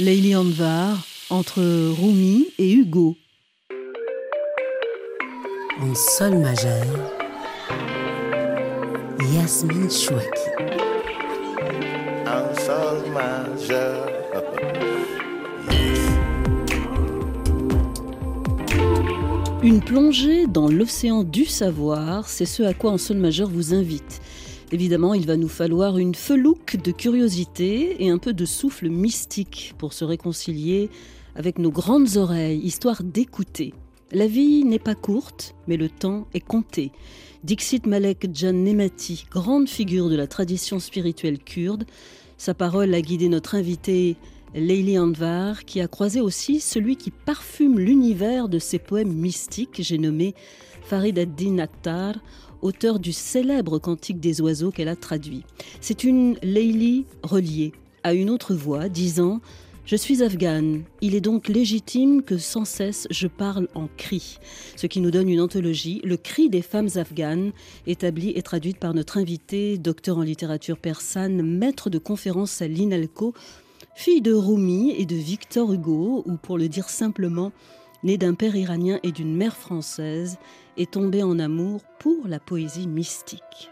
Leili Anvar, entre Rumi et Hugo. En sol majeur, Yasmine Chouaki. En sol majeur. Une plongée dans l'océan du savoir, c'est ce à quoi en sol majeur vous invite. Évidemment, il va nous falloir une felouque de curiosité et un peu de souffle mystique pour se réconcilier avec nos grandes oreilles, histoire d'écouter. La vie n'est pas courte, mais le temps est compté. Dixit Malek Jan Nemati, grande figure de la tradition spirituelle kurde, sa parole a guidé notre invité Leili Anvar, qui a croisé aussi celui qui parfume l'univers de ses poèmes mystiques, j'ai nommé Farid ad-Din Attar, auteur du célèbre Cantique des oiseaux qu'elle a traduit. C'est une Leili reliée à une autre voix disant je suis afghane, il est donc légitime que sans cesse je parle en cri. Ce qui nous donne une anthologie, Le cri des femmes afghanes, établie et traduite par notre invité, docteur en littérature persane, maître de conférence à l'INALCO, fille de Rumi et de Victor Hugo, ou pour le dire simplement, née d'un père iranien et d'une mère française, et tombé en amour pour la poésie mystique.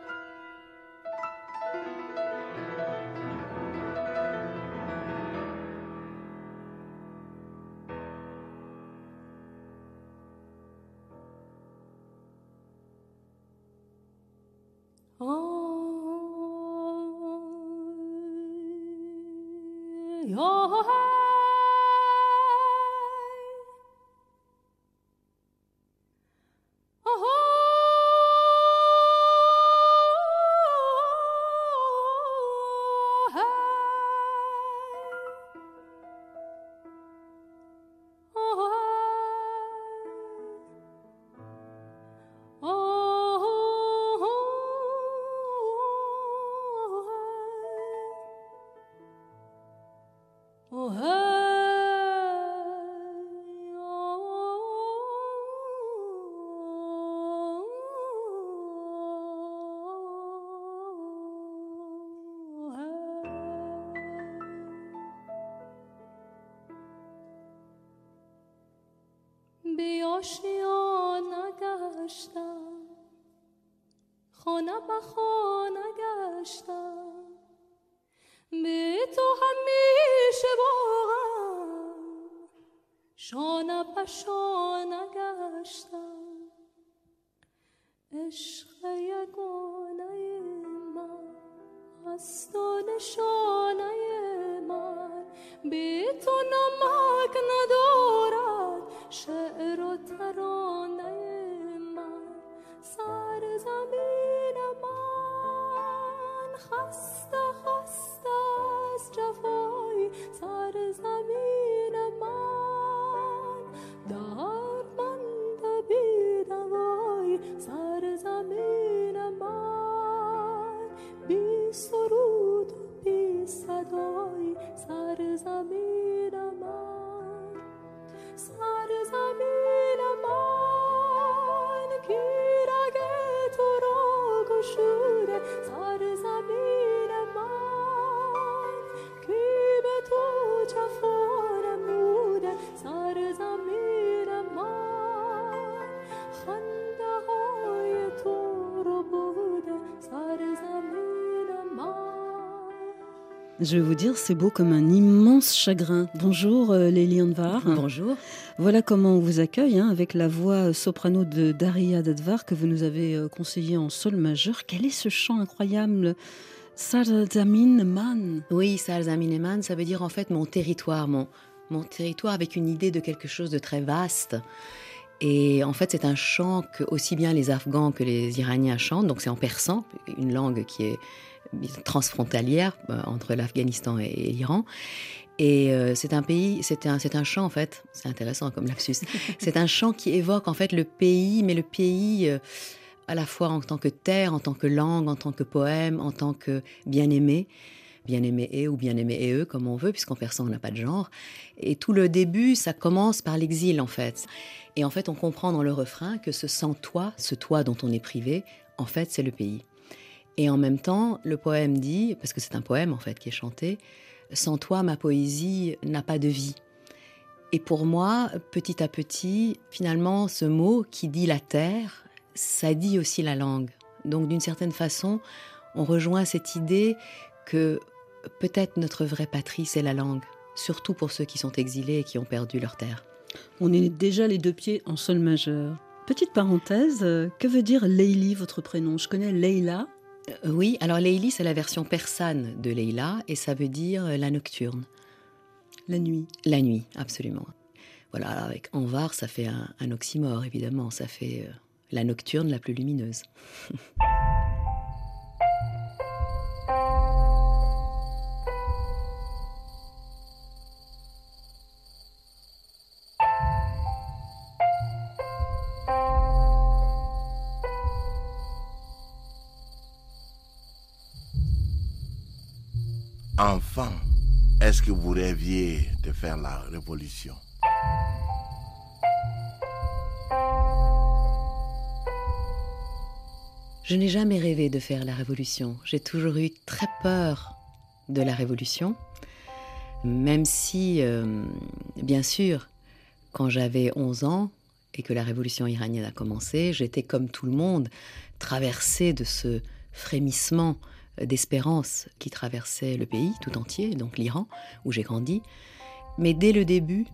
نمک ندارد شعر و ترانه من سر زمین من خسته خسته از جفای سر زمین من دردمند بی دوای سر زمین من بی سرود و بی صدای سر زمین Je vais vous dire, c'est beau comme un immense chagrin. Bonjour euh, Lélie Anvar. Bonjour. Voilà comment on vous accueille, hein, avec la voix soprano de Daria Dadvar que vous nous avez euh, conseillé en sol majeur. Quel est ce chant incroyable? Sarzamin Man. Oui, Sarzamin Man, ça veut dire en fait mon territoire, mon, mon territoire avec une idée de quelque chose de très vaste. Et en fait, c'est un chant que aussi bien les Afghans que les Iraniens chantent. Donc c'est en persan, une langue qui est transfrontalière euh, entre l'Afghanistan et, et l'Iran. Et euh, c'est un pays, c'est un, c'est un chant en fait. C'est intéressant comme lapsus. c'est un chant qui évoque en fait le pays, mais le pays euh, à la fois en tant que terre, en tant que langue, en tant que poème, en tant que bien-aimé bien-aimé et ou bien-aimé et eux, comme on veut, puisqu'en persan, on n'a pas de genre. Et tout le début, ça commence par l'exil, en fait. Et en fait, on comprend dans le refrain que ce sans-toi, ce toi dont on est privé, en fait, c'est le pays. Et en même temps, le poème dit, parce que c'est un poème, en fait, qui est chanté, Sans toi, ma poésie n'a pas de vie. Et pour moi, petit à petit, finalement, ce mot qui dit la terre, ça dit aussi la langue. Donc d'une certaine façon, on rejoint cette idée que peut-être notre vraie patrie, c'est la langue, surtout pour ceux qui sont exilés et qui ont perdu leur terre. On est déjà les deux pieds en sol majeur. Petite parenthèse, euh, que veut dire Leili, votre prénom? Je connais Leila. Euh, oui, alors Leili, c'est la version persane de Leila et ça veut dire euh, la nocturne. La nuit. La nuit, absolument. Voilà, avec Anvar, ça fait un, un oxymore, évidemment. Ça fait euh, la nocturne la plus lumineuse. Enfant, est-ce que vous rêviez de faire la révolution? Je n'ai jamais rêvé de faire la révolution. J'ai toujours eu très peur de la révolution, même si, euh, bien sûr, quand j'avais 11 ans et que la révolution iranienne a commencé, j'étais comme tout le monde, traversée de ce frémissement d'espérance qui traversait le pays tout entier, donc l'Iran, où j'ai grandi. Mais dès le début,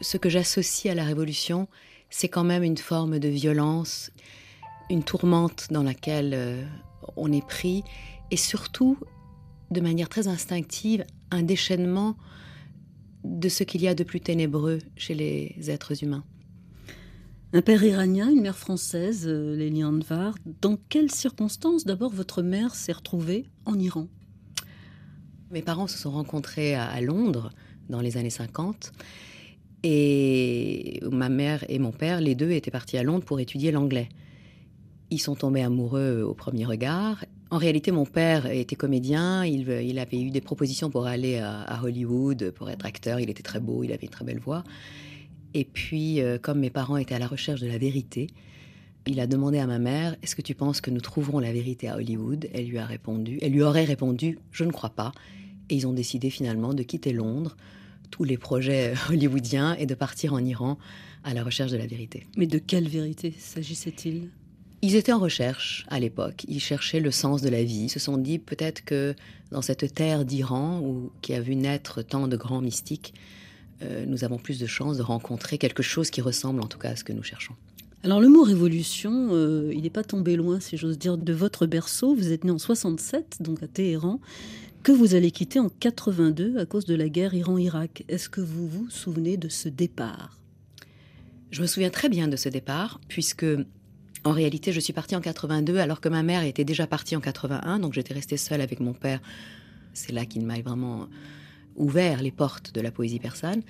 ce que j'associe à la révolution, c'est quand même une forme de violence, une tourmente dans laquelle euh, on est pris, et surtout, de manière très instinctive, un déchaînement de ce qu'il y a de plus ténébreux chez les êtres humains. Un père iranien, une mère française, euh, Lélie Anvar. Dans quelles circonstances d'abord votre mère s'est retrouvée en Iran? Mes parents se sont rencontrés à, Londres dans les années 50. Et ma mère et mon père, les deux, étaient partis à Londres pour étudier l'anglais. Ils sont tombés amoureux au premier regard. En réalité, mon père était comédien. Il, avait eu des propositions pour aller à Hollywood, pour être acteur. Il était très beau, il avait une très belle voix. Et puis, euh, comme mes parents étaient à la recherche de la vérité, il a demandé à ma mère Est-ce que tu penses que nous trouverons la vérité à Hollywood? Elle lui a répondu. Elle lui aurait répondu Je ne crois pas. Et ils ont décidé finalement de quitter Londres, tous les projets hollywoodiens, et de partir en Iran à la recherche de la vérité. Mais de quelle vérité s'agissait-il? Ils étaient en recherche à l'époque. Ils cherchaient le sens de la vie. Ils se sont dit peut-être que dans cette terre d'Iran, où qui a vu naître tant de grands mystiques, euh, nous avons plus de chances de rencontrer quelque chose qui ressemble en tout cas à ce que nous cherchons. Alors le mot révolution, euh, il n'est pas tombé loin, si j'ose dire, de votre berceau. Vous êtes né en 67, donc à Téhéran, que vous allez quitter en 82 à cause de la guerre Iran-Irak. Est-ce que vous vous souvenez de ce départ? Je me souviens très bien de ce départ, puisque en réalité je suis partie en 82 alors que ma mère était déjà partie en 81, donc j'étais restée seule avec mon père. C'est là qu'il m'a vraiment ouvert les portes de la poésie persane.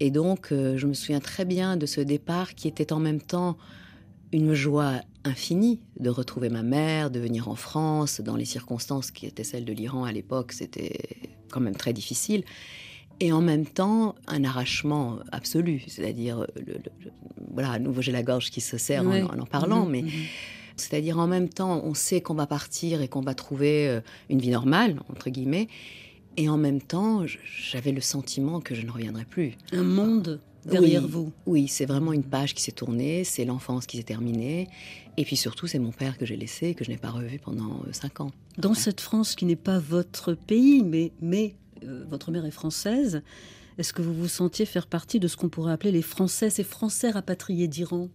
Et donc, euh, je me souviens très bien de ce départ qui était en même temps une joie infinie de retrouver ma mère, de venir en France, dans les circonstances qui étaient celles de l'Iran à l'époque, c'était quand même très difficile. Et en même temps, un arrachement absolu, c'est-à-dire, le, le- voilà, à nouveau j'ai la gorge qui se serre en, en parlant, Mhm, mais mhm. c'est-à-dire en même temps, on sait qu'on va partir et qu'on va trouver euh, une vie normale, entre guillemets, et en même temps, j'avais le sentiment que je ne reviendrai plus. Un monde derrière Oui. vous. Oui, c'est vraiment une page qui s'est tournée, c'est l'enfance qui s'est terminée, et puis surtout, c'est mon père que j'ai laissé, que je n'ai pas revu pendant euh, cinq ans. Dans cette France qui n'est pas votre pays, mais, mais euh, votre mère est française, est-ce que vous vous sentiez faire partie de ce qu'on pourrait appeler les Français, ces Français rapatriés d'Iran?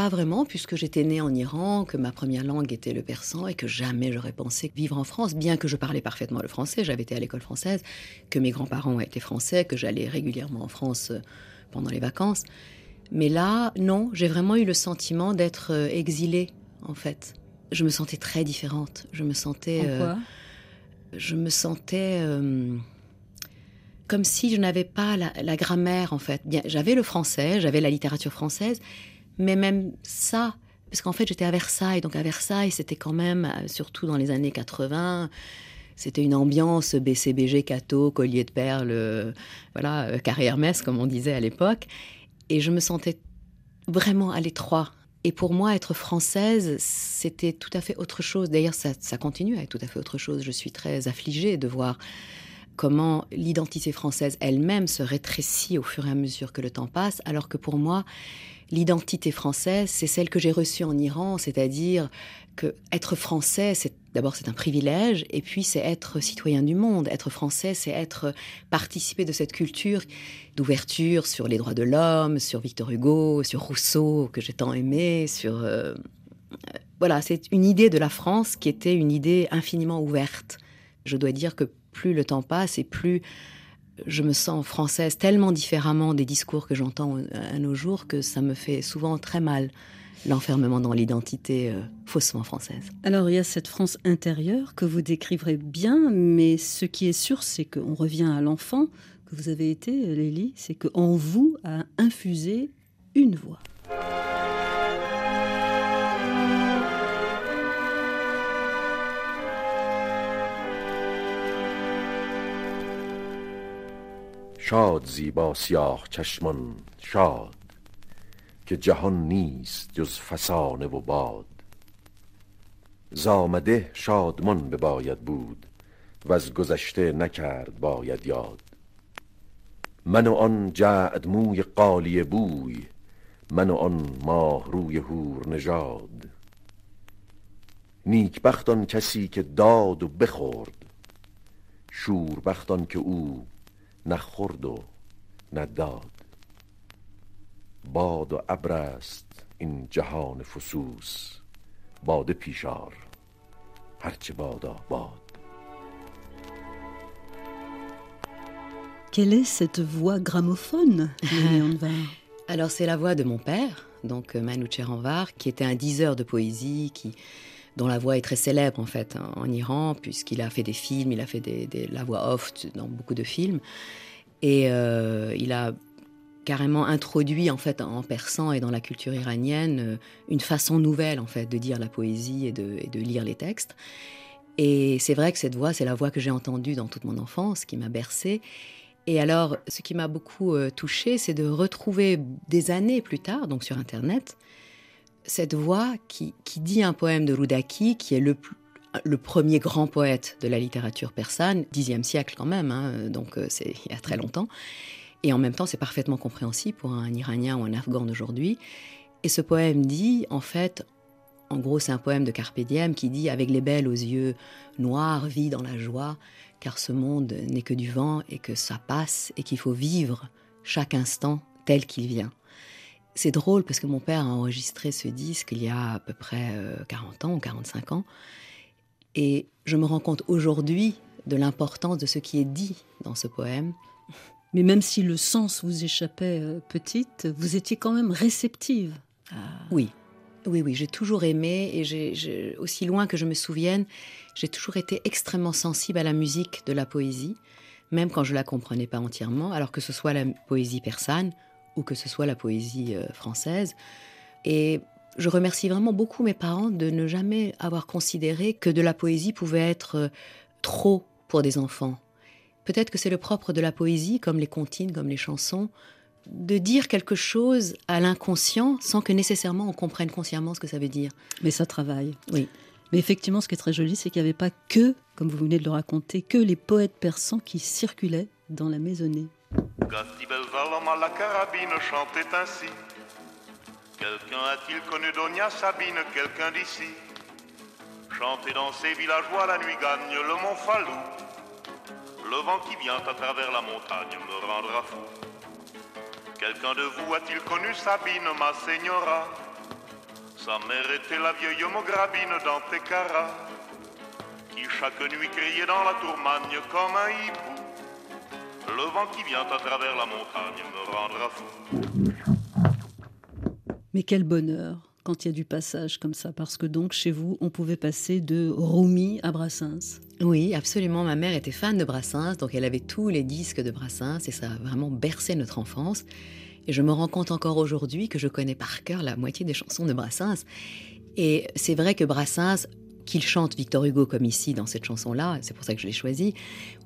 Pas vraiment, puisque j'étais née en Iran, que ma première langue était le persan et que jamais j'aurais pensé vivre en France, bien que je parlais parfaitement le français, j'avais été à l'école française, que mes grands-parents étaient français, que j'allais régulièrement en France euh, pendant les vacances. Mais là, non, j'ai vraiment eu le sentiment d'être euh, exilée, en fait. Je me sentais très différente. Je me sentais. En euh, je me sentais euh, comme si je n'avais pas la, la grammaire en fait. Bien, j'avais le français, j'avais la littérature française, mais même ça, parce qu'en fait j'étais à Versailles, donc à Versailles c'était quand même, euh, surtout dans les années 80, c'était une ambiance BCBG, Cato, collier de perles, euh, voilà, euh, carré Hermès comme on disait à l'époque, et je me sentais vraiment à l'étroit. Et pour moi, être française, c'était tout à fait autre chose. D'ailleurs, ça, ça continue à être tout à fait autre chose. Je suis très affligée de voir comment l'identité française elle-même se rétrécit au fur et à mesure que le temps passe, alors que pour moi, l'identité française, c'est celle que j'ai reçue en Iran, c'est-à-dire que être français, c'est d'abord c'est un privilège, et puis c'est être citoyen du monde. Être français, c'est être participer de cette culture d'ouverture sur les droits de l'homme, sur Victor Hugo, sur Rousseau que j'ai tant aimé, sur euh, voilà, c'est une idée de la France qui était une idée infiniment ouverte. Je dois dire que plus le temps passe et plus je me sens française tellement différemment des discours que j'entends à nos jours que ça me fait souvent très mal l'enfermement dans l'identité euh, faussement française. Alors il y a cette France intérieure que vous décrivrez bien, mais ce qui est sûr, c'est qu'on revient à l'enfant que vous avez été, Lélie, c'est qu'en vous a infusé une voix. شاد زیبا سیاه چشمان شاد که جهان نیست جز فسانه و باد. زامده شادمان بباید بود و از گذشته نکرد باید یاد. من و آن جعد موی قالی بوی من و آن ماه روی هور نژاد. نیک بختان کسی که داد و بخورد شور بختان که او نه خورد و نه داد باد و ابر است این جهان فسوس باده پیشار هرچه بادا باد Quelle est cette voix gramophone, Liliane Var Alors c'est la voix de mon père, donc euh, Manu Cheranvar, qui était un diseur de poésie, qui, dont la voix est très célèbre en fait en, en Iran, puisqu'il a fait des films, il a fait des, la voix off dans beaucoup de films, et euh, il a carrément introduit en fait en persan et dans la culture iranienne euh, une façon nouvelle en fait de dire la poésie et de, et de lire les textes. Et c'est vrai que cette voix, c'est la voix que j'ai entendue dans toute mon enfance, qui m'a bercée. Et alors, ce qui m'a beaucoup euh, touchée, c'est de retrouver des années plus tard, donc sur Internet, cette voix qui, qui dit un poème de Rudaki, qui est le, le premier grand poète de la littérature persane, Xe siècle quand même, hein, donc euh, c'est il y a très longtemps. Et en même temps, c'est parfaitement compréhensible pour un Iranien ou un Afghan d'aujourd'hui. Et ce poème dit, en fait, en gros, c'est un poème de Carpe Diem qui dit Avec les belles aux yeux noirs, vis dans la joie, car ce monde n'est que du vent et que ça passe et qu'il faut vivre chaque instant tel qu'il vient. C'est drôle parce que mon père a enregistré ce disque il y a à peu près euh, 40 ans ou 45 ans. Et je me rends compte aujourd'hui de l'importance de ce qui est dit dans ce poème. Mais même si le sens vous échappait euh, petite, vous étiez quand même réceptive. à- Oui, oui, oui, j'ai toujours aimé et j'ai, j'ai- aussi loin que je me souvienne, j'ai toujours été extrêmement sensible à la musique de la poésie, même quand je la comprenais pas entièrement, alors que ce soit la poésie persane ou que ce soit la poésie euh, française. Et je remercie vraiment beaucoup mes parents de ne jamais avoir considéré que de la poésie pouvait être euh, trop pour des enfants. Peut-être que c'est le propre de la poésie, comme les comptines, comme les chansons, de dire quelque chose à l'inconscient sans que nécessairement on comprenne consciemment ce que ça veut dire. Mais ça travaille. Oui. Mais effectivement, ce qui est très joli, c'est qu'il n'y avait pas que, comme vous venez de le raconter, que les poètes persans qui circulaient dans la maisonnée. Gatti Belvalom la carabine chantait ainsi. Quelqu'un a-t-il connu Donia Sabine, quelqu'un d'ici? Chanter dans ces villageois, la nuit gagne le mont Falou. Le vent qui vient à travers la montagne me rendra fou. Quelqu'un de vous a-t-il connu Sabine, ma señora Sa mère était la vieille Mograbine d'Antecara, qui chaque nuit criait dans la tourmagne comme un hibou. Le vent qui vient à travers la montagne me rendra fou. Mais quel bonheur quand il y a du passage comme ça, parce que donc chez vous, on pouvait passer de Rumi à Brassens. Oui, absolument. Ma mère était fan de Brassens, donc elle avait tous les disques de Brassens et ça a vraiment bercé notre enfance. Et je me rends compte encore aujourd'hui que je connais par cœur la moitié des chansons de Brassens. Et c'est vrai que Brassens, qu'il chante Victor Hugo comme ici dans cette chanson-là, c'est pour ça que je l'ai choisi,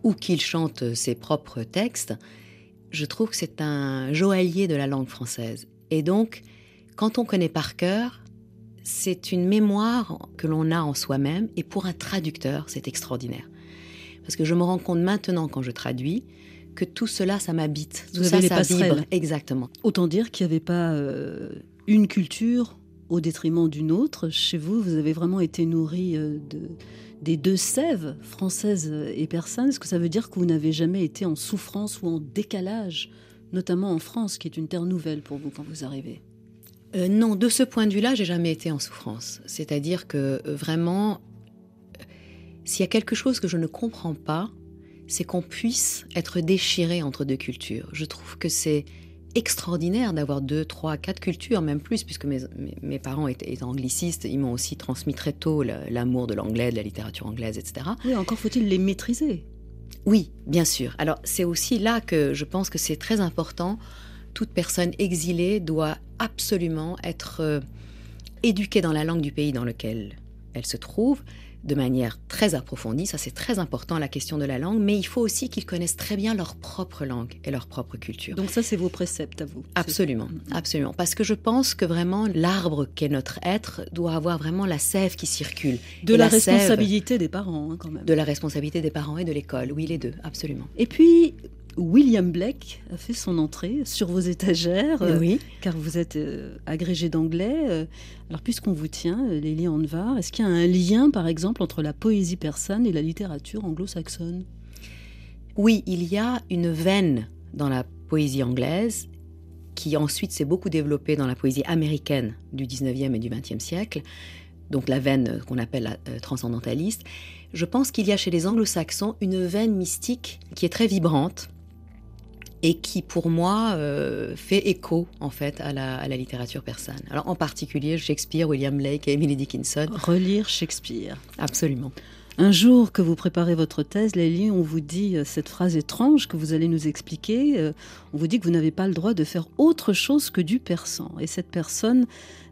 ou qu'il chante ses propres textes, je trouve que c'est un joaillier de la langue française. Et donc, quand on connaît par cœur, c'est une mémoire que l'on a en soi-même, et pour un traducteur, c'est extraordinaire. Parce que je me rends compte maintenant, quand je traduis, que tout cela, ça m'habite. Tout Vous ça, avez les ça vibre. Exactement. Autant dire qu'il n'y avait pas euh, une culture au détriment d'une autre. Chez vous, vous avez vraiment été nourri euh, de, des deux sèves, françaises et persanes. Est-ce que ça veut dire que vous n'avez jamais été en souffrance ou en décalage, notamment en France, qui est une terre nouvelle pour vous quand vous arrivez? Euh, non, de ce point de vue-là, j'ai jamais été en souffrance. C'est-à-dire que euh, vraiment, s'il y a quelque chose que je ne comprends pas, c'est qu'on puisse être déchiré entre deux cultures. Je trouve que c'est extraordinaire d'avoir deux, trois, quatre cultures, même plus, puisque mes, mes- mes parents étaient, étaient anglicistes, ils m'ont aussi transmis très tôt la- l'amour de l'anglais, de la littérature anglaise, etc. Oui, encore faut-il les maîtriser. Oui, bien sûr. Alors c'est aussi là que je pense que c'est très important. Toute personne exilée doit absolument être euh, éduquée dans la langue du pays dans lequel elle se trouve, de manière très approfondie. Ça c'est très important la question de la langue, mais il faut aussi qu'ils connaissent très bien leur propre langue et leur propre culture. Donc ça, c'est vos préceptes à vous. Absolument, absolument. Parce que je pense que vraiment l'arbre qu'est notre être doit avoir vraiment la sève qui circule. De la, sève- responsabilité des parents, hein, quand même. De la responsabilité des parents et de l'école. Oui, les deux, absolument. Et puis, William Blake a fait son entrée sur vos étagères, euh, oui. car vous êtes euh, agrégé d'anglais. euh, alors, puisqu'on vous tient, euh, Lélie Anvar, est-ce qu'il y a un lien, par exemple, entre la poésie persane et la littérature anglo-saxonne? Oui, il y a une veine dans la poésie anglaise qui ensuite s'est beaucoup développée dans la poésie américaine du 19e et du 20e siècle, donc la veine euh, qu'on appelle la, euh, transcendentaliste. Je pense qu'il y a chez les anglo-saxons une veine mystique qui est très vibrante et qui, pour moi, euh, fait écho, en fait, à la, à la littérature persane. Alors, en particulier, Shakespeare, William Blake et Emily Dickinson. Relire Shakespeare. Absolument. Un jour que vous préparez votre thèse, Lélie, on vous dit euh, cette phrase étrange que vous allez nous expliquer. euh, On vous dit que vous n'avez pas le droit de faire autre chose que du persan. Et cette personne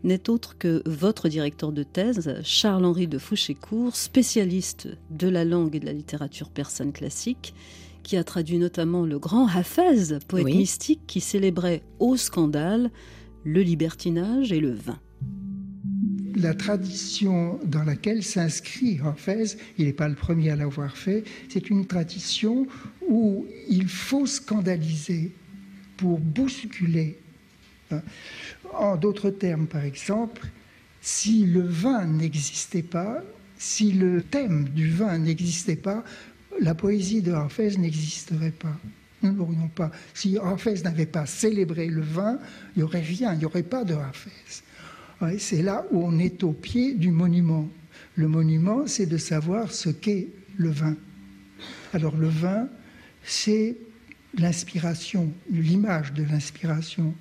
n'est autre que votre directeur de thèse, Charles-Henri de Fouchécourt, spécialiste de la langue et de la littérature persane classique, qui a traduit notamment le grand Hafez, poète Oui. mystique qui célébrait au scandale le libertinage et le vin. La tradition dans laquelle s'inscrit Hafez, il n'est pas le premier à l'avoir fait, c'est une tradition où il faut scandaliser pour bousculer. En d'autres termes, par exemple, si le vin n'existait pas, si le thème du vin n'existait pas, la poésie de Hafez n'existerait pas. Nous n'aurions pas. Si Hafez n'avait pas célébré le vin, il n'y aurait rien, il n'y aurait pas de. Ouais, c'est là où on est au pied du monument. Le monument, c'est de savoir ce qu'est le vin. Alors le vin, c'est l'inspiration, l'image de l'inspiration.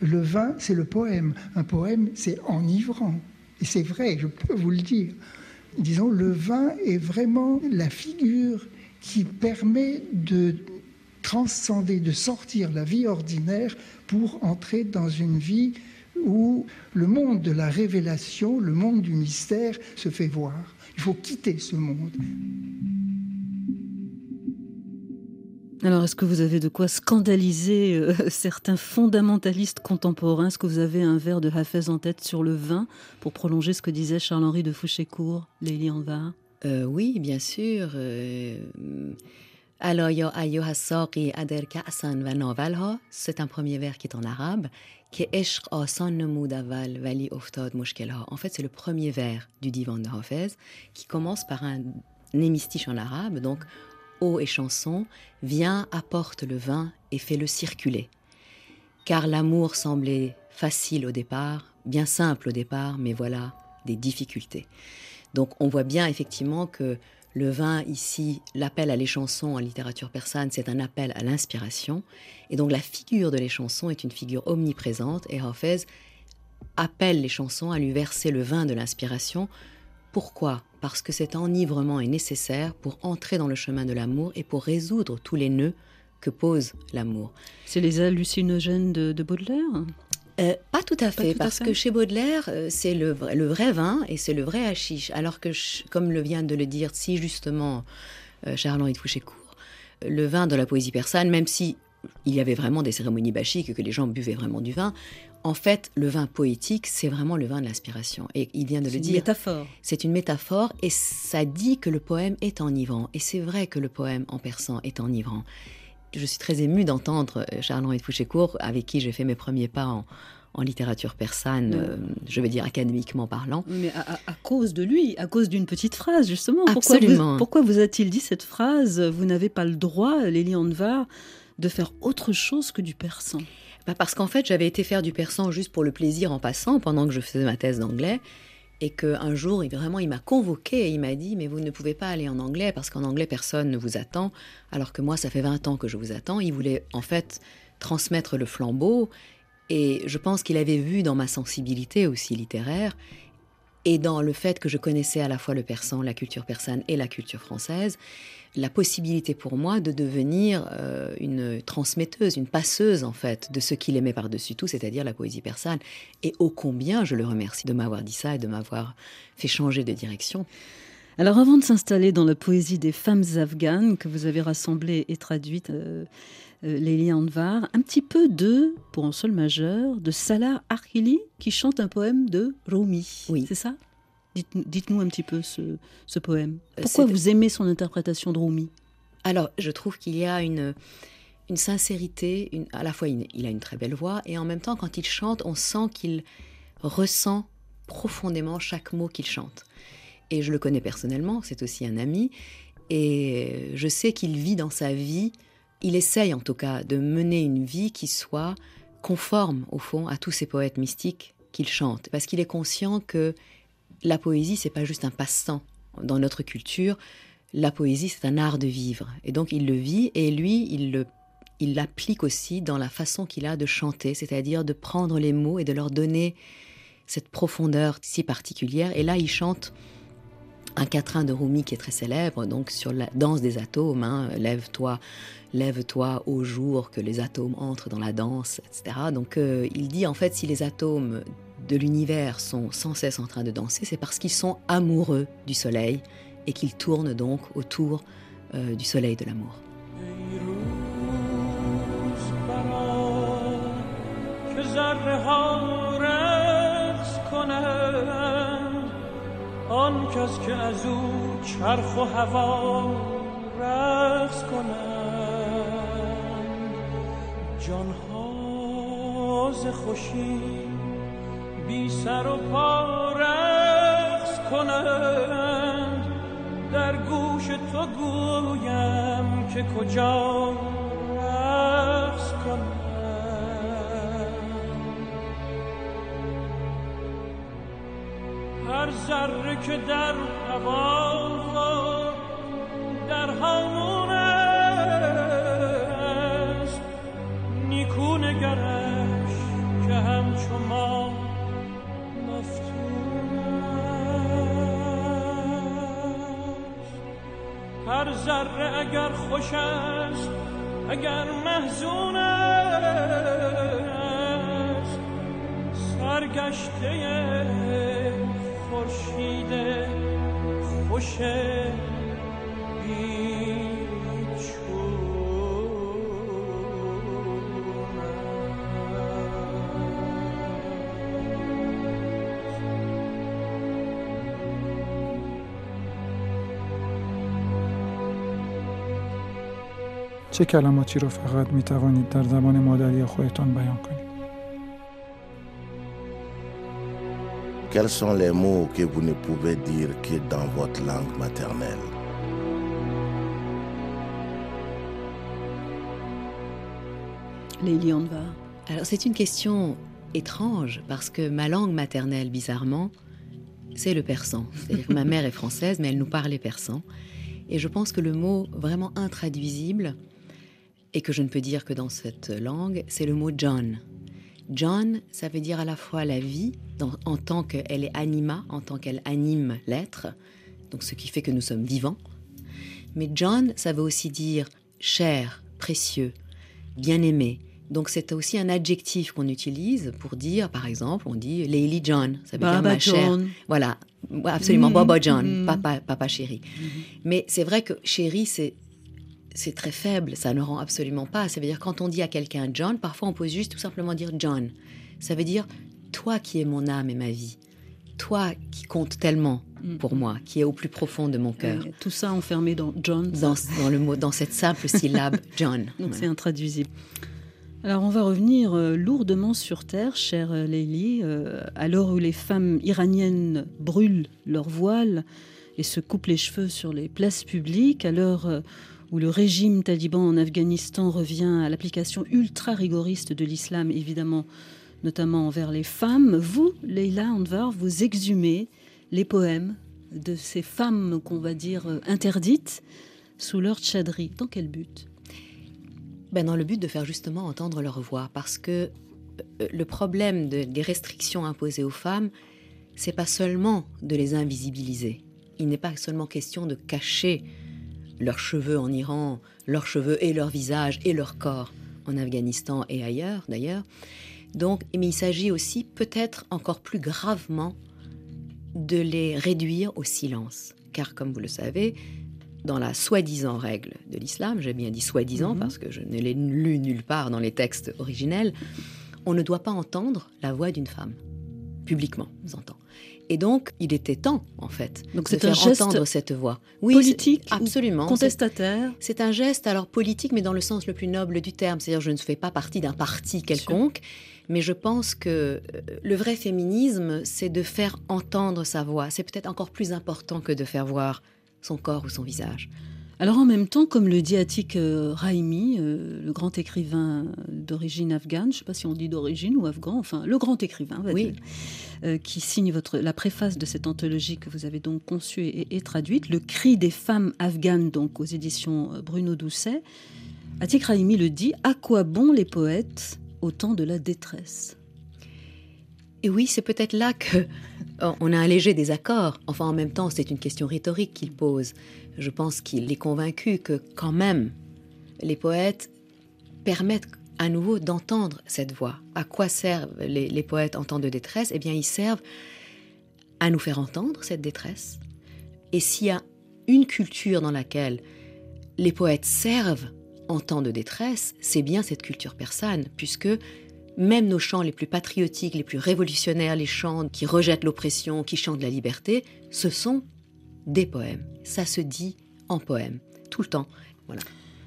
Le vin, c'est le poème. Un poème, c'est enivrant. Et c'est vrai, je peux vous le dire. Disons, le vin est vraiment la figure qui permet de transcender, de sortir la vie ordinaire pour entrer dans une vie où le monde de la révélation, le monde du mystère se fait voir. Il faut quitter ce monde. Alors, est-ce que vous avez de quoi scandaliser euh, certains fondamentalistes contemporains? Est-ce que vous avez un verre de Hafez en tête sur le vin pour prolonger ce que disait Charles-Henri de Fouchécourt, Lélie Anvar Euh, oui, bien sûr. euh, c'est un premier vers qui est en arabe. En fait, c'est le premier vers du divan de Hafez qui commence par un hémistiche en arabe, donc eau et chanson, viens, apporte le vin et fais-le circuler. Car l'amour semblait facile au départ, bien simple au départ, mais voilà des difficultés. Donc on voit bien effectivement que le vin ici, l'appel à les chansons en littérature persane, c'est un appel à l'inspiration. Et donc la figure de les chansons est une figure omniprésente et Hafez appelle les chansons à lui verser le vin de l'inspiration. Pourquoi? Parce que cet enivrement est nécessaire pour entrer dans le chemin de l'amour et pour résoudre tous les nœuds que pose l'amour. C'est les hallucinogènes de, de Baudelaire? Euh, pas tout à fait, tout à parce fait. que chez Baudelaire, euh, c'est le, vrai- le vrai vin et c'est le vrai hashish. Alors que, comme le vient de le dire si justement euh, Charles-Henri de Fouchécourt, le vin de la poésie persane, même si il y avait vraiment des cérémonies bachiques, que les gens buvaient vraiment du vin. En fait, le vin poétique, c'est vraiment le vin de l'inspiration. Et il vient de le C'est une dire. métaphore. C'est une métaphore et ça dit que le poème est enivrant. Et c'est vrai que le poème en persan est enivrant. Je suis très émue d'entendre euh, Charles-Henri de Fouchécourt, avec qui j'ai fait mes premiers pas en, en littérature persane, euh, je veux dire académiquement parlant. Mais à, cause de lui, à cause d'une petite phrase, justement. Pourquoi Absolument. vous, pourquoi vous a-t-il dit cette phrase Vous n'avez pas le droit, Lélie Anvar, de faire autre chose que du persan. Bah, parce qu'en fait, j'avais été faire du persan juste pour le plaisir en passant pendant que je faisais ma thèse d'anglais. Et qu'un jour, il, vraiment, il m'a convoqué et il m'a dit Mais vous ne pouvez pas aller en anglais parce qu'en anglais, personne ne vous attend. Alors que moi, ça fait 20 ans que je vous attends. Il voulait en fait transmettre le flambeau. Et je pense qu'il avait vu dans ma sensibilité aussi littéraire et dans le fait que je connaissais à la fois le persan, la culture persane et la culture française, la possibilité pour moi de devenir euh, une transmetteuse, une passeuse en fait de ce qu'il aimait par-dessus tout, c'est-à-dire la poésie persane. Et ô combien je le remercie de m'avoir dit ça et de m'avoir fait changer de direction. Alors avant de s'installer dans la poésie des femmes afghanes que vous avez rassemblée et traduite, euh, euh, Lélie Anvar, un petit peu de, pour un sol majeur, de Salah Arkhili qui chante un poème de Rumi. Oui. C'est ça? Dites- Dites-nous un petit peu ce, ce poème. Euh, Pourquoi vous aimez son interprétation de Rumi? Alors, je trouve qu'il y a une, une sincérité, une, à la fois une- il a une très belle voix, et en même temps, quand il chante, on sent qu'il ressent profondément chaque mot qu'il chante. Et je le connais personnellement, c'est aussi un ami, et je sais qu'il vit dans sa vie, il essaye en tout cas de mener une vie qui soit conforme, au fond, à tous ces poètes mystiques qu'il chante, parce qu'il est conscient que la poésie, c'est pas juste un passe-temps. Dans notre culture, la poésie, c'est un art de vivre. Et donc, il le vit et lui, il il l'applique aussi dans la façon qu'il a de chanter, c'est-à-dire de prendre les mots et de leur donner cette profondeur si particulière. Et là, il chante un quatrain de Rumi qui est très célèbre, donc sur la danse des atomes, hein, lève-toi, lève-toi au jour que les atomes entrent dans la danse, etc. Donc euh, il dit en fait si les atomes de l'univers sont sans cesse en train de danser, c'est parce qu'ils sont amoureux du soleil et qu'ils tournent donc autour euh, du soleil de l'amour. روز برآ که ذره ها رقص کنند آن کس که از او چرخ و هوا رقص کنند جان ها ز خوشی بی سر و پا رقص کنند در گوش تو گویم که کجا رقص کنم. هر ذره که در هوا در هامون ذره اگر خوش است اگر محزون است. سرگشته خورشید خوش چه کلماتی رو فقط می توانید در زبان مادری خودتان بیان کنید Quels sont les mots que vous ne pouvez dire que dans votre langue maternelle Lélie Anvar. Alors c'est une question étrange parce que ma langue maternelle, bizarrement, c'est le persan. C'est-à-dire que ma mère est française, mais elle nous parlait persan. Et je pense que le mot vraiment intraduisible, et que je ne peux dire que dans cette langue, c'est le mot John. John, ça veut dire à la fois la vie, dans- en tant qu'elle est anima, en tant qu'elle anime l'être, donc ce qui fait que nous sommes vivants. Mais John, ça veut aussi dire cher, précieux, bien-aimé. Donc c'est aussi un adjectif qu'on utilise pour dire, par exemple, on dit Lady John, ça veut dire Baba ma chère. John. Voilà, absolument, Mhm, Baba John, mhm. papa, papa chéri. Mais c'est vrai que chéri, c'est c'est très faible, ça ne rend absolument pas. Ça veut dire quand on dit à quelqu'un John, parfois on peut juste tout simplement dire John. Ça veut dire toi qui es mon âme et ma vie, toi qui compte tellement Mm. pour moi, qui est au plus profond de mon cœur. Ouais, tout ça enfermé dans John. Dans, dans le mot, dans cette simple syllabe John. Donc c'est intraduisible. Alors on va revenir euh, lourdement sur terre, chère euh, Leili, euh, à l'heure où les femmes iraniennes brûlent leurs voiles et se coupent les cheveux sur les places publiques, à l'heure euh, où le régime taliban en Afghanistan revient à l'application ultra rigoriste de l'islam, évidemment, notamment envers les femmes, vous, Leila Anvar, vous exhumez les poèmes de ces femmes qu'on va dire euh, interdites sous leur tchadri. Dans quel but? Ben, dans le but de faire justement entendre leur voix, parce que euh, le problème de- des restrictions imposées aux femmes, c'est pas seulement de les invisibiliser. Il n'est pas seulement question de cacher leurs cheveux en Iran, leurs cheveux et leur visage et leur corps en Afghanistan et ailleurs d'ailleurs. Donc, mais il s'agit aussi peut-être encore plus gravement de les réduire au silence. Car comme vous le savez, dans la soi-disant règle de l'islam, j'ai bien dit soi-disant Mhm. parce que je ne l'ai lu nulle part dans les textes originels, on ne doit pas entendre la voix d'une femme, publiquement, j'entends. Et donc, il était temps, en fait, Donc de faire entendre cette voix. Oui, politique absolument. Contestataire c'est un geste alors politique, mais dans le sens le plus noble du terme. C'est-à-dire, je ne fais pas partie d'un parti quelconque, mais je pense que euh, le vrai féminisme, c'est de faire entendre sa voix. C'est peut-être encore plus important que de faire voir son corps ou son visage. Alors en même temps, comme le dit Atik euh, Raimi, euh, le grand écrivain d'origine afghane, je ne sais pas si on dit d'origine ou afghan, enfin le grand écrivain, va Oui. dire, euh, qui signe votre, la préface de cette anthologie que vous avez donc conçue et, et traduite, Le cri des femmes afghanes, donc aux éditions Bruno Doucet. Atik Raimi le dit, à quoi bon les poètes au temps de la détresse? Et oui, c'est peut-être là que on a un léger désaccord. Enfin, en même temps, c'est une question rhétorique qu'il pose. Je pense qu'il est convaincu que quand même, les poètes permettent à nouveau d'entendre cette voix. À quoi servent les, poètes en temps de détresse? Eh bien, ils servent à nous faire entendre cette détresse. Et s'il y a une culture dans laquelle les poètes servent en temps de détresse, c'est bien cette culture persane, puisque même nos chants les plus patriotiques, les plus révolutionnaires, les chants qui rejettent l'oppression, qui chantent la liberté, ce sont des poèmes. Ça se dit en poème, tout le temps. Voilà.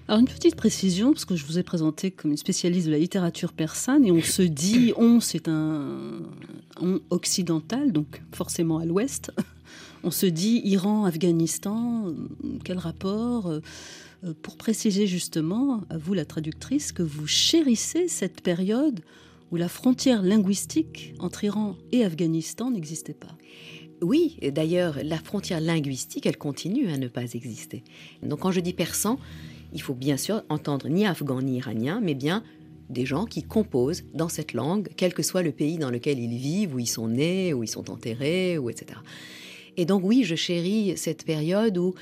Alors une petite précision, parce que je vous ai présenté comme une spécialiste de la littérature persane, et on se dit, on, c'est un on occidental, donc forcément à l'ouest. On se dit Iran, Afghanistan, quel rapport euh, euh, Pour préciser justement, à vous la traductrice, que vous chérissez cette période où la frontière linguistique entre Iran et Afghanistan n'existait pas. Oui, d'ailleurs, la frontière linguistique, elle continue à ne pas exister. Donc quand je dis persan, il faut bien sûr entendre ni afghan ni iranien, mais bien des gens qui composent dans cette langue, quel que soit le pays dans lequel ils vivent, où ils sont nés, où ils sont enterrés, ou etc. Et donc oui, je chéris cette période où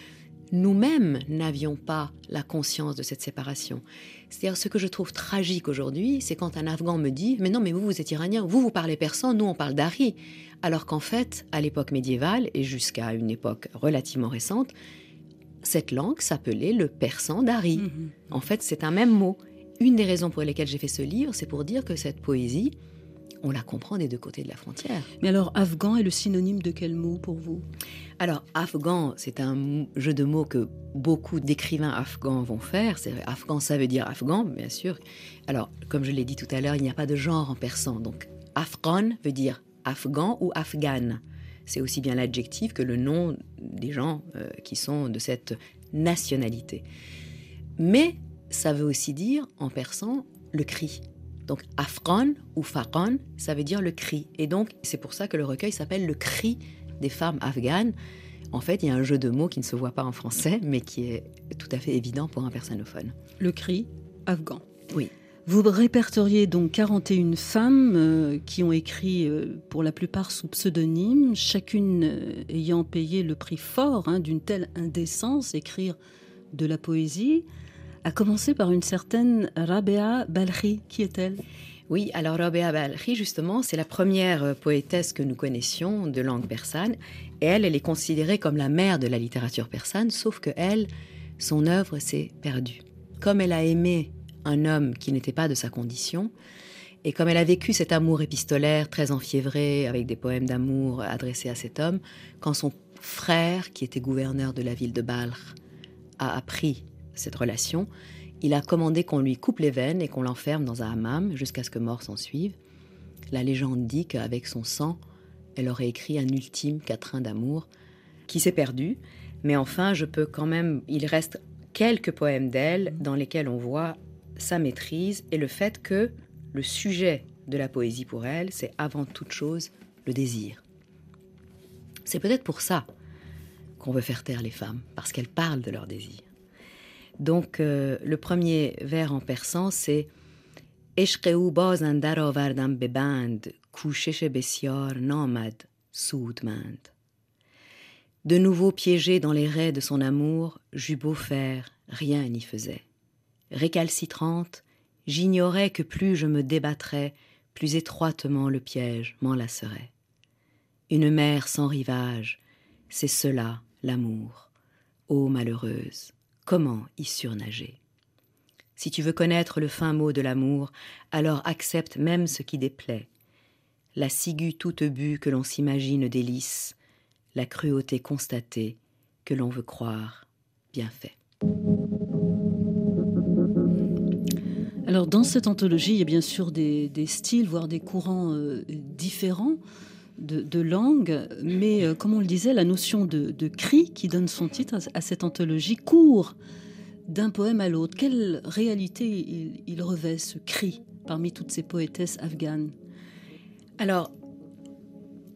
nous-mêmes n'avions pas la conscience de cette séparation. C'est-à-dire ce que je trouve tragique aujourd'hui, c'est quand un Afghan me dit Mais non, mais vous, vous êtes iranien, vous, vous parlez persan, nous, on parle d'Ari. Alors qu'en fait, à l'époque médiévale et jusqu'à une époque relativement récente, cette langue s'appelait le persan d'Ari. En fait, c'est un même mot. Une des raisons pour lesquelles j'ai fait ce livre, c'est pour dire que cette poésie, on la comprend des deux côtés de la frontière. Mais alors, afghan est le synonyme de quel mot pour vous? Alors, afghan, c'est un jeu de mots que beaucoup d'écrivains afghans vont faire. C'est afghan, ça veut dire afghan, bien sûr. Alors, comme je l'ai dit tout à l'heure, il n'y a pas de genre en persan. Donc, afghan veut dire afghan ou afghane. C'est aussi bien l'adjectif que le nom des gens euh, qui sont de cette nationalité. Mais ça veut aussi dire, en persan, le cri. Donc, afghan ou faqan, ça veut dire le cri. Et donc, c'est pour ça que le recueil s'appelle Le cri des femmes afghanes. En fait, il y a un jeu de mots qui ne se voit pas en français, mais qui est tout à fait évident pour un persanophone. Le cri afghan. Oui. Vous répertoriez donc 41 femmes euh, qui ont écrit euh, pour la plupart sous pseudonyme, chacune euh, ayant payé le prix fort hein, d'une telle indécence, écrire de la poésie, à commencer par une certaine Rabea Balkhi. Qui est-elle? Oui, alors Rabea Balkhi, justement, c'est la première poétesse que nous connaissions de langue persane. Et elle, elle est considérée comme la mère de la littérature persane, sauf que elle son œuvre s'est perdue. Comme elle a aimé un homme qui n'était pas de sa condition, et comme elle a vécu cet amour épistolaire très enfiévré, avec des poèmes d'amour adressés à cet homme, quand son frère, qui était gouverneur de la ville de Balkh, a appris cette relation, il a commandé qu'on lui coupe les veines et qu'on l'enferme dans un hammam jusqu'à ce que mort s'en suive. La légende dit qu'avec son sang, elle aurait écrit un ultime quatrain d'amour qui s'est perdu. Mais enfin, je peux quand même. Il reste quelques poèmes d'elle dans lesquels on voit sa maîtrise et le fait que le sujet de la poésie pour elle, c'est avant toute chose le désir. C'est peut-être pour ça qu'on veut faire taire les femmes, parce qu'elles parlent de leur désir. Donc euh, le premier vers en persan, c'est De nouveau piégé dans les raies de son amour, j'eus beau faire, rien n'y faisait. Récalcitrante, j'ignorais que plus je me débattrais, plus étroitement le piège m'enlacerait. Une mer sans rivage, c'est cela l'amour. Ô malheureuse, comment y surnager? Si tu veux connaître le fin mot de l'amour, alors accepte même ce qui déplaît. La ciguë toute bue que l'on s'imagine délice, la cruauté constatée que l'on veut croire bien fait. Alors dans cette anthologie, il y a bien sûr des, styles, voire des courants euh, différents de, langue, mais euh, comme on le disait, la notion de, cri qui donne son titre à, cette anthologie court d'un poème à l'autre. Quelle réalité il, revêt ce cri parmi toutes ces poétesses afghanes? Alors,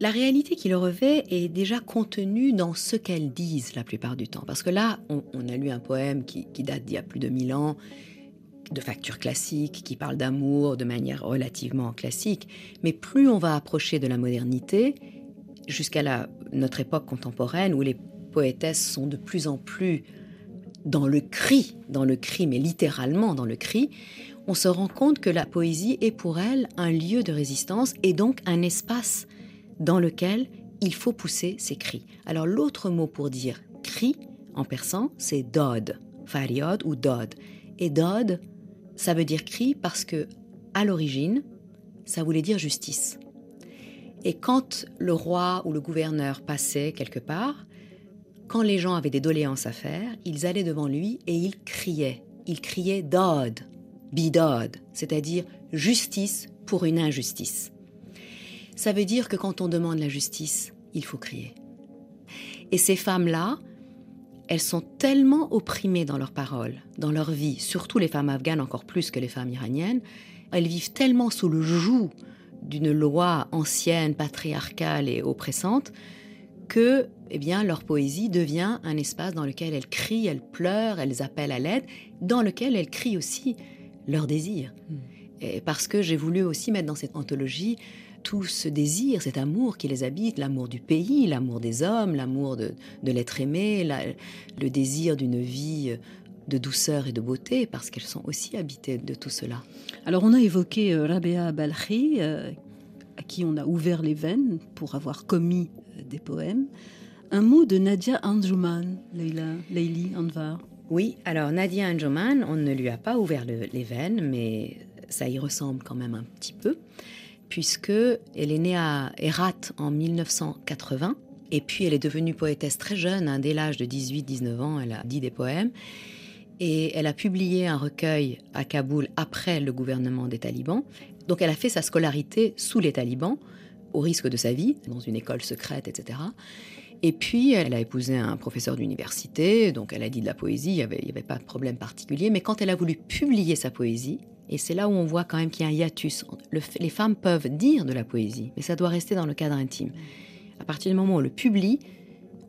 la réalité qu'il revêt est déjà contenue dans ce qu'elles disent la plupart du temps. Parce que là, on, a lu un poème qui, qui date d'il y a plus de mille ans, de facture classique, qui parle d'amour de manière relativement classique. Mais plus on va approcher de la modernité, jusqu'à notre époque contemporaine, où les poétesses sont de plus en plus dans le cri, dans le cri, mais littéralement dans le cri, on se rend compte que la poésie est pour elles un lieu de résistance et donc un espace dans lequel il faut pousser ses cris. Alors l'autre mot pour dire cri en persan, c'est dod, fariod ou dod. Et dod, ça veut dire cri parce que à l'origine, ça voulait dire justice. Et quand le roi ou le gouverneur passait quelque part, quand les gens avaient des doléances à faire, ils allaient devant lui et ils criaient. Ils criaient Dod, bidod, c'est-à-dire justice pour une injustice. Ça veut dire que quand on demande la justice, il faut crier. Et ces femmes-là, elles sont tellement opprimées dans leurs paroles, dans leur vie, surtout les femmes afghanes encore plus que les femmes iraniennes, elles vivent tellement sous le joug d'une loi ancienne, patriarcale et oppressante, que eh bien, leur poésie devient un espace dans lequel elles crient, elles pleurent, elles appellent à l'aide, dans lequel elles crient aussi leur désir. Et parce que j'ai voulu aussi mettre dans cette anthologie tout ce désir, cet amour qui les habite, l'amour du pays, l'amour des hommes, l'amour de, de l'être aimé, la- le désir d'une vie de douceur et de beauté, parce qu'elles sont aussi habitées de tout cela. Alors on a évoqué euh, Rabea Balkhi, euh, à qui on a ouvert les veines pour avoir commis euh, des poèmes. Un mot de Nadia Anjuman, Leila, Leili Anvar. Oui, alors Nadia Anjoman, on ne lui a pas ouvert le- les veines, mais ça y ressemble quand même un petit peu, puisque elle est née à Herat en 1980, et puis elle est devenue poétesse très jeune, hein, dès l'âge de 18-19 ans, elle a dit des poèmes, et elle a publié un recueil à Kaboul après le gouvernement des talibans. Donc elle a fait sa scolarité sous les talibans, au risque de sa vie, dans une école secrète, etc. Et puis, elle a épousé un professeur d'université, donc elle a dit de la poésie, il n'y avait, avait pas de problème particulier. Mais quand elle a voulu publier sa poésie, et c'est là où on voit quand même qu'il y a un hiatus, le les femmes peuvent dire de la poésie, mais ça doit rester dans le cadre intime. À partir du moment où on le publie,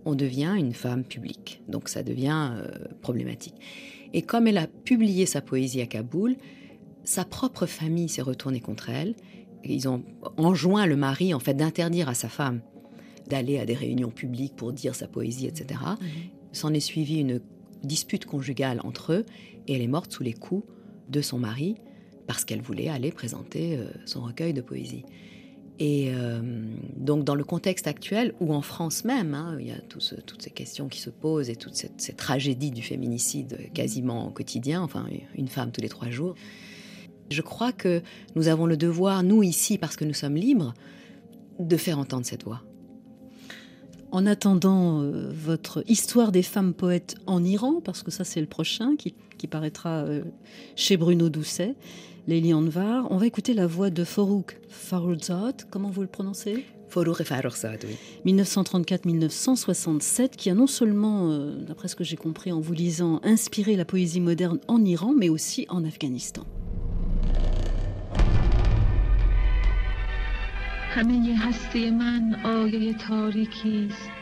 on devient une femme publique. Donc ça devient euh, problématique. Et comme elle a publié sa poésie à Kaboul, sa propre famille s'est retournée contre elle. Ils ont enjoint le mari, en fait, d'interdire à sa femme d'aller à des réunions publiques pour dire sa poésie, etc. S'en est suivi une dispute conjugale entre eux et elle est morte sous les coups de son mari parce qu'elle voulait aller présenter euh, son recueil de poésie. Et euh, donc, dans le contexte actuel, ou en France même, hein, il y a toutes ces questions qui se posent et toute cette, cette tragédie du féminicide quasiment quotidien, enfin, une femme tous les trois jours. Je crois que nous avons le devoir, nous ici, parce que nous sommes libres, de faire entendre cette voix. En attendant euh, votre Histoire des femmes poètes en Iran, parce que ça c'est le prochain qui, paraîtra chez Bruno Doucet, Lélie Anvar, on va écouter la voix de Farouk Farrouzat, comment vous le prononcez Forough et Farrokhzad, oui. 1934-1967, qui a non seulement, euh, d'après ce que j'ai compris en vous lisant, inspiré la poésie moderne en Iran, mais aussi en Afghanistan. همه هستی من آیه تاریکی است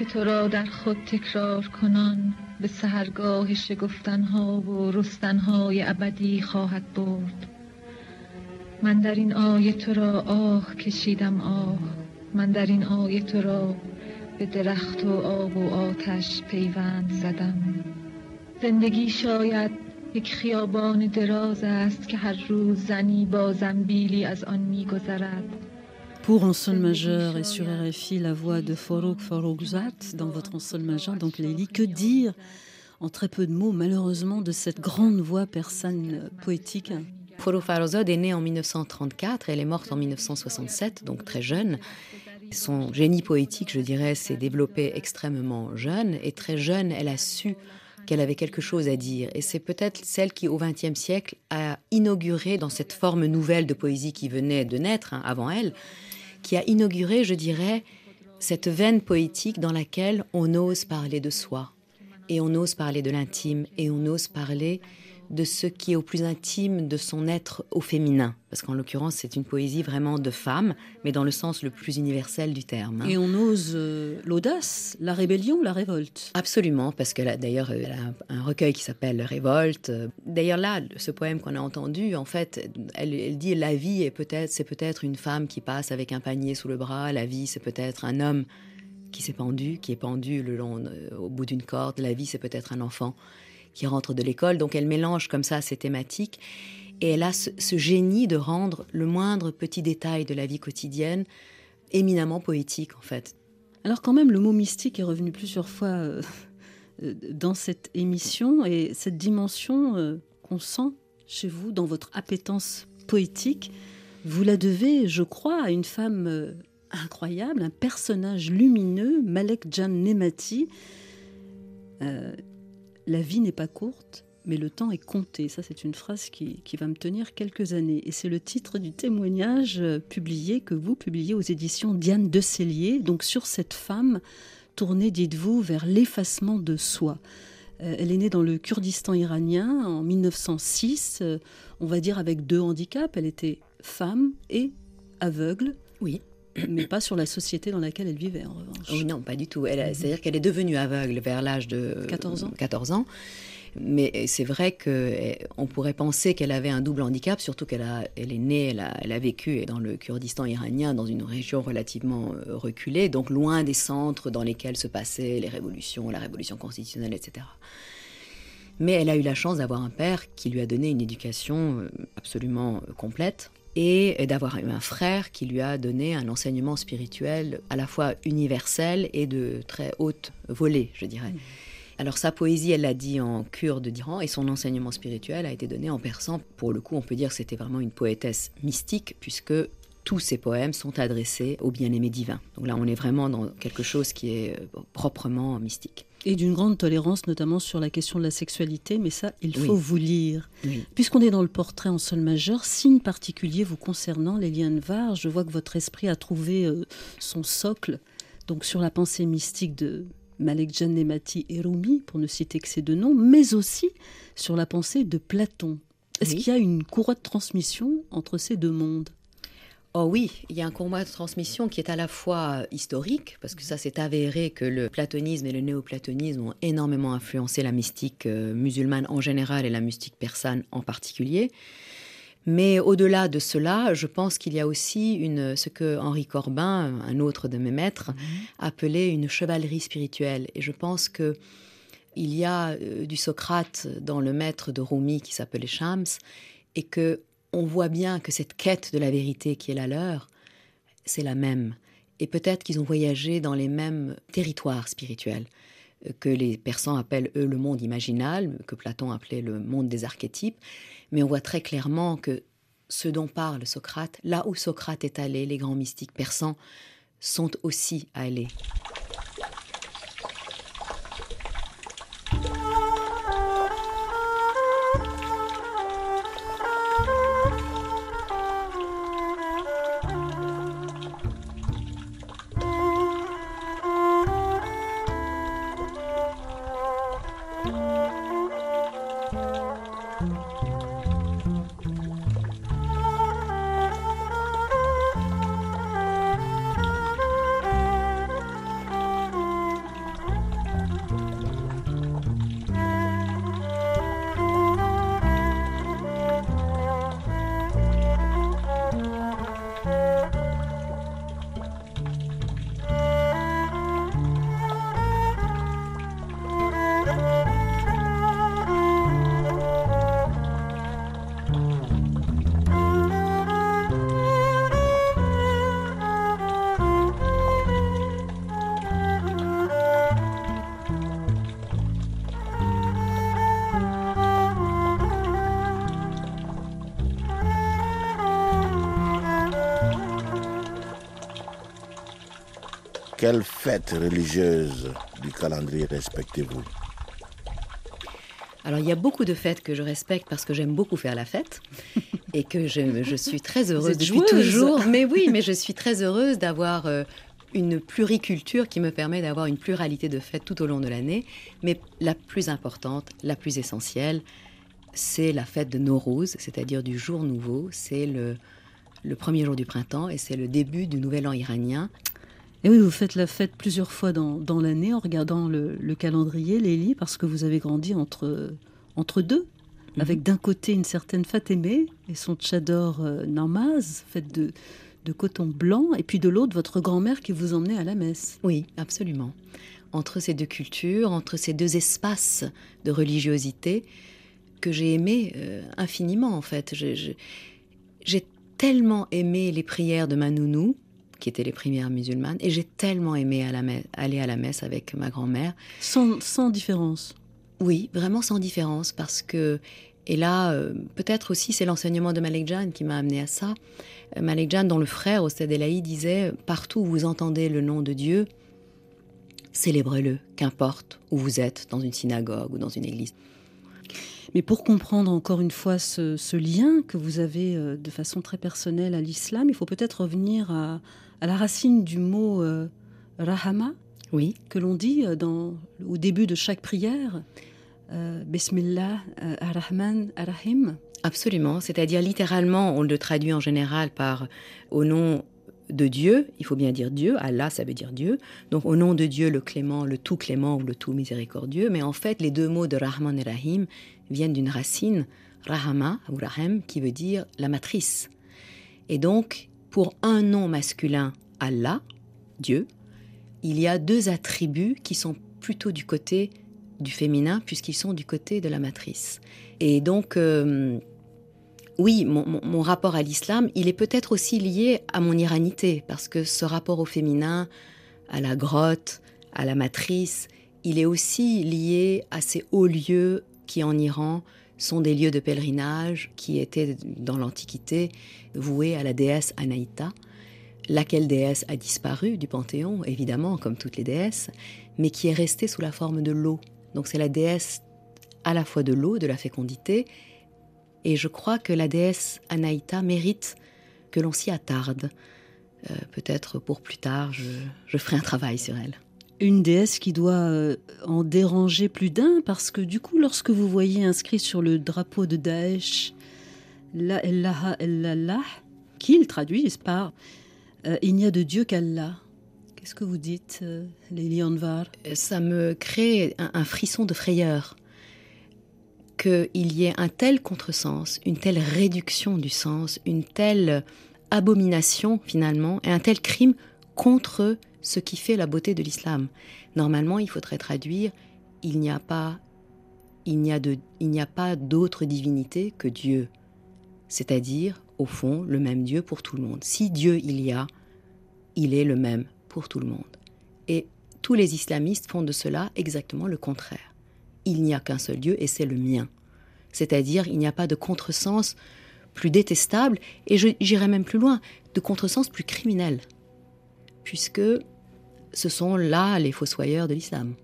که تو را در خود تکرار کنان به سهرگاه شگفتنها و رستنهای ابدی خواهد برد. من در این آیه تو را آه کشیدم آه من در این آیه تو را به درخت و آب و آتش پیوند زدم. زندگی شاید یک خیابان دراز است که هر روز زنی با زنبیلی از آن میگذرد. En sol majeur et sur RFI, la voix de Farouk Faroukzat dans votre en sol majeur, donc Lélie, que dire en très peu de mots, malheureusement, de cette grande voix persane poétique Forough Farrokhzad est née en 1934, elle est morte en 1967, donc très jeune. Son génie poétique, je dirais, s'est développé extrêmement jeune, et très jeune, elle a su qu'elle avait quelque chose à dire. Et c'est peut-être celle qui, au XXe siècle, a inauguré, dans cette forme nouvelle de poésie qui venait de naître hein, avant elle, qui a inauguré, je dirais, cette veine poétique dans laquelle on ose parler de soi, et on ose parler de l'intime, et on ose parler de ce qui est au plus intime de son être au féminin. Parce qu'en l'occurrence, c'est une poésie vraiment de femme, mais dans le sens le plus universel du terme. hein. Et on ose euh, l'audace, la rébellion, la révolte. Absolument, parce qu'elle a d'ailleurs elle a un, recueil qui s'appelle Révolte. D'ailleurs là, ce poème qu'on a entendu, en fait, elle, elle dit la vie est peut-être, c'est peut-être une femme qui passe avec un panier sous le bras. La vie, c'est peut-être un homme qui s'est pendu, qui est pendu le long, euh, au bout d'une corde. La vie, c'est peut-être un enfant qui rentre de l'école. Donc elle mélange comme ça ces thématiques. Et elle a ce, génie de rendre le moindre petit détail de la vie quotidienne éminemment poétique, en fait. Alors quand même, le mot mystique est revenu plusieurs fois euh, euh, dans cette émission et cette dimension euh, qu'on sent chez vous dans votre appétence poétique, vous la devez, je crois, à une femme incroyable, un personnage lumineux, Malek Jan Nemati. La vie n'est pas courte, mais le temps est compté. Ça, c'est une phrase qui, qui va me tenir quelques années. Et c'est le titre du témoignage euh, publié, que vous publiez aux éditions Diane de Cellier, donc sur cette femme tournée, dites-vous, vers l'effacement de soi. Euh, elle est née dans le Kurdistan iranien en 1906, euh, on va dire avec deux handicaps. Elle était femme et aveugle. Oui. Mais pas sur la société dans laquelle elle vivait, en revanche. Oh non, pas du tout. C'est-à-dire qu'elle est devenue aveugle vers l'âge de 14 ans. 14 ans. Mais c'est vrai qu'on pourrait penser qu'elle avait un double handicap, surtout qu'elle a, elle est née, elle a, elle a vécu dans le Kurdistan iranien, dans une région relativement euh, reculée, donc loin des centres dans lesquels se passaient les révolutions, la révolution constitutionnelle, etc. Mais elle a eu la chance d'avoir un père qui lui a donné une éducation euh, absolument euh, complète et d'avoir eu un frère qui lui a donné un enseignement spirituel à la fois universel et de très haute volée, je dirais. Alors sa poésie, elle l'a dit en kurde d'Iran et son enseignement spirituel a été donné en persan. Pour le coup, on peut dire que c'était vraiment une poétesse mystique puisque tous ses poèmes sont adressés au bien-aimé divin. Donc là, on est vraiment dans quelque chose qui est euh, proprement mystique. Et d'une grande tolérance, notamment sur la question de la sexualité, mais ça, il Oui. faut vous lire. Oui. Puisqu'on est dans le portrait en sol majeur, signe particulier vous concernant, Léliane Var, je vois que votre esprit a trouvé euh, son socle, donc sur la pensée mystique de Malek Jan Nemati et Rumi, pour ne citer que ces deux noms, mais aussi sur la pensée de Platon. Est-ce Oui. qu'il y a une courroie de transmission entre ces deux mondes? Oh oui, il y a un combat de transmission qui est à la fois historique, parce que ça s'est avéré que le platonisme et le néoplatonisme ont énormément influencé la mystique euh, musulmane en général et la mystique persane en particulier. Mais au-delà de cela, je pense qu'il y a aussi une, ce que Henri Corbin, un autre de mes maîtres, appelait une chevalerie spirituelle. Et je pense que il y a euh, du Socrate dans le maître de Rumi qui s'appelait Shams, et que on voit bien que cette quête de la vérité qui est la leur, c'est la même. Et peut-être qu'ils ont voyagé dans les mêmes territoires spirituels euh, que les Persans appellent, eux, le monde imaginal, que Platon appelait le monde des archétypes. Mais on voit très clairement que ce dont parle Socrate, là où Socrate est allé, les grands mystiques persans sont aussi allés. Quelle fête religieuse du calendrier respectez-vous? Alors, il y a beaucoup de fêtes que je respecte parce que j'aime beaucoup faire la fête et que je, je suis très heureuse depuis joueuse. toujours. Mais oui, mais je suis très heureuse d'avoir euh, une pluriculture qui me permet d'avoir une pluralité de fêtes tout au long de l'année. Mais la plus importante, la plus essentielle, c'est la fête de Nowruz, c'est-à-dire du jour nouveau. C'est le, le premier jour du printemps et c'est le début du nouvel an iranien. Et oui, vous faites la fête plusieurs fois dans, dans l'année en regardant le, le calendrier, Lélie, parce que vous avez grandi entre, entre deux, Mhm. avec d'un côté une certaine Fatémé et son tchador euh, namaz, faite de, de coton blanc, et puis de l'autre, votre grand-mère qui vous emmenait à la messe. Oui, absolument. Entre ces deux cultures, entre ces deux espaces de religiosité que j'ai aimé euh, infiniment en fait. J'ai tellement aimé les prières de ma nounou, qui étaient les prières musulmanes, et j'ai tellement aimé à la me- aller à la messe avec ma grand-mère. Sans, sans différence. Oui, vraiment sans différence, parce que, et là, euh, peut-être aussi c'est l'enseignement de Malek Jan qui m'a amené à ça. Euh, Malek Jan, dont le frère, Ostad Elahi, disait Partout où vous entendez le nom de Dieu, célébrez-le, qu'importe où vous êtes, dans une synagogue ou dans une église. Mais pour comprendre encore une fois ce, ce lien que vous avez euh, de façon très personnelle à l'islam, il faut peut-être revenir à, à la racine du mot euh, rahama, Oui, que l'on dit euh, dans, au début de chaque prière. Euh, Bismillah euh, ar-Rahman ar-Rahim. absolument. C'est-à-dire, littéralement, on le traduit en général par au nom de Dieu, il faut bien dire Dieu, Allah ça veut dire Dieu, donc au nom de Dieu le clément, le tout clément ou le tout miséricordieux, mais en fait les deux mots de Rahman et Rahim viennent d'une racine, Rahama ou Rahem, qui veut dire la matrice. Et donc, pour un nom masculin, Allah, Dieu, il y a deux attributs qui sont plutôt du côté du féminin, puisqu'ils sont du côté de la matrice. Et donc, euh, oui, mon, rapport à l'islam, il est peut-être aussi lié à mon iranité, parce que ce rapport au féminin, à la grotte, à la matrice, il est aussi lié à ces hauts lieux qui, en Iran, sont des lieux de pèlerinage qui étaient, dans l'Antiquité, voués à la déesse Anaïta, laquelle déesse a disparu du panthéon, évidemment, comme toutes les déesses, mais qui est restée sous la forme de l'eau. Donc c'est la déesse à la fois de l'eau, de la fécondité, et je crois que la déesse Anaïta mérite que l'on s'y attarde. Euh, Peut-être pour plus tard, je, je ferai un travail sur elle. Une déesse qui doit euh, en déranger plus d'un, parce que du coup, lorsque vous voyez inscrit sur le drapeau de Daesh, La ilaha illallah, qu'ils traduisent par euh, Il n'y a de Dieu qu'Allah. Qu'est-ce que vous dites, euh, Lélie Anvar Ça me crée un, un frisson de frayeur qu'il y ait un tel contresens, une telle réduction du sens, une telle abomination finalement, et un tel crime contre ce qui fait la beauté de l'islam. Normalement, il faudrait traduire il n'y a pas il n'y a de il n'y a pas d'autre divinité que Dieu. C'est-à-dire au fond le même Dieu pour tout le monde. Si Dieu il y a, il est le même pour tout le monde. Et tous les islamistes font de cela exactement le contraire. Il n'y a qu'un seul Dieu et c'est le mien. C'est-à-dire, il n'y a pas de contresens plus détestable, et j'irai même plus loin, de contresens plus criminel, puisque ce sont là les fossoyeurs de l'islam.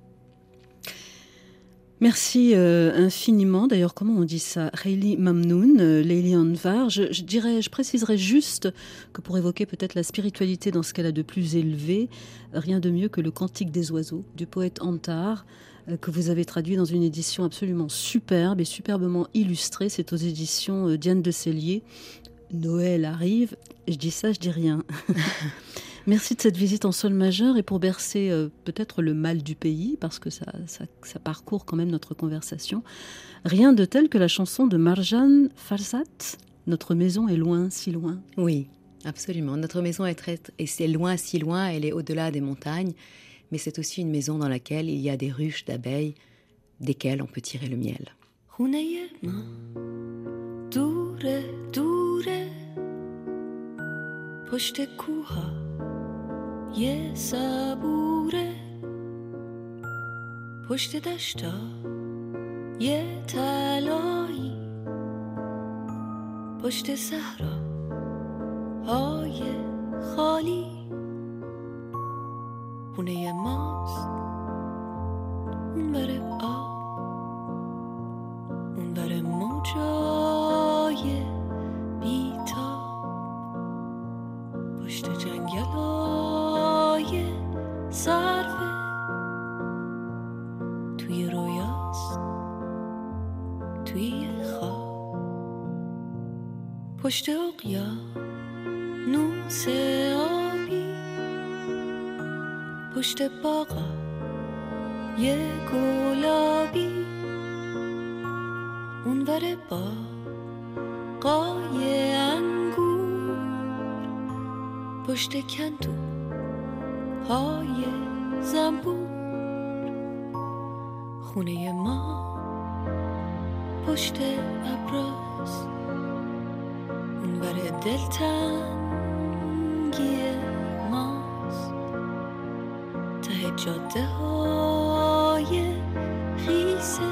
Merci euh, infiniment. D'ailleurs, comment on dit ça? Reili Mamnoun, euh, Leili Anvar. Je, je, dirais, je préciserai juste que pour évoquer peut-être la spiritualité dans ce qu'elle a de plus élevé, rien de mieux que le Cantique des oiseaux du poète Antar, euh, que vous avez traduit dans une édition absolument superbe et superbement illustrée. C'est aux éditions euh, Diane de Cellier. Noël arrive. Je dis ça, je dis rien. Merci de cette visite en sol majeur et pour bercer euh, peut-être le mal du pays, parce que ça, ça, ça, parcourt quand même notre conversation. Rien de tel que la chanson de Marjan Farsat, Notre maison est loin, si loin. Oui, absolument. Notre maison est très, et c'est loin, si loin, elle est au-delà des montagnes, mais c'est aussi une maison dans laquelle il y a des ruches d'abeilles, desquelles on peut tirer le miel. یه صبوره. پشت دشتا یه تلایی پشت صحرا های خالی. خونه ماست. اون بره آب. اون بره اقیا نوس آبی پشت باغا یه گلابی اونور با قای انگور پشت کندو های زنبور خونه ما پشت ابراز اونور دلتنگی ماست. ته جاده های خیسه.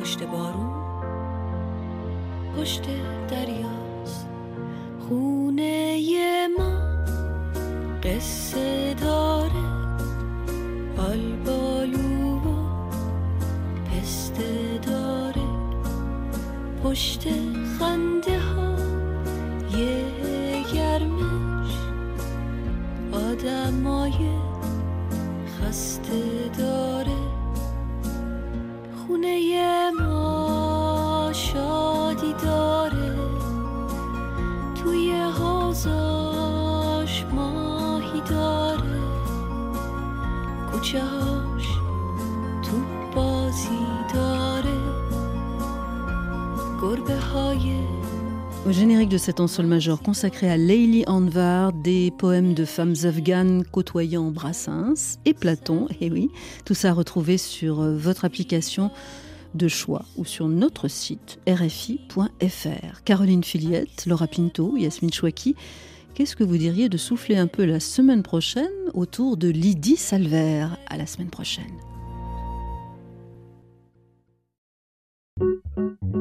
پشت بارون پشت دریاست de cet ensemble majeur consacré à Leili Anvar, des poèmes de femmes afghanes côtoyant Brassens et Platon, et oui, tout ça retrouvé sur euh, votre application de choix ou sur notre site rfi.fr. Caroline Filiette, Laura Pinto, Yasmine Chouaki, qu'est-ce que vous diriez de souffler un peu la semaine prochaine autour de Lydie Salver À la semaine prochaine.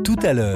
Tout à l'heure.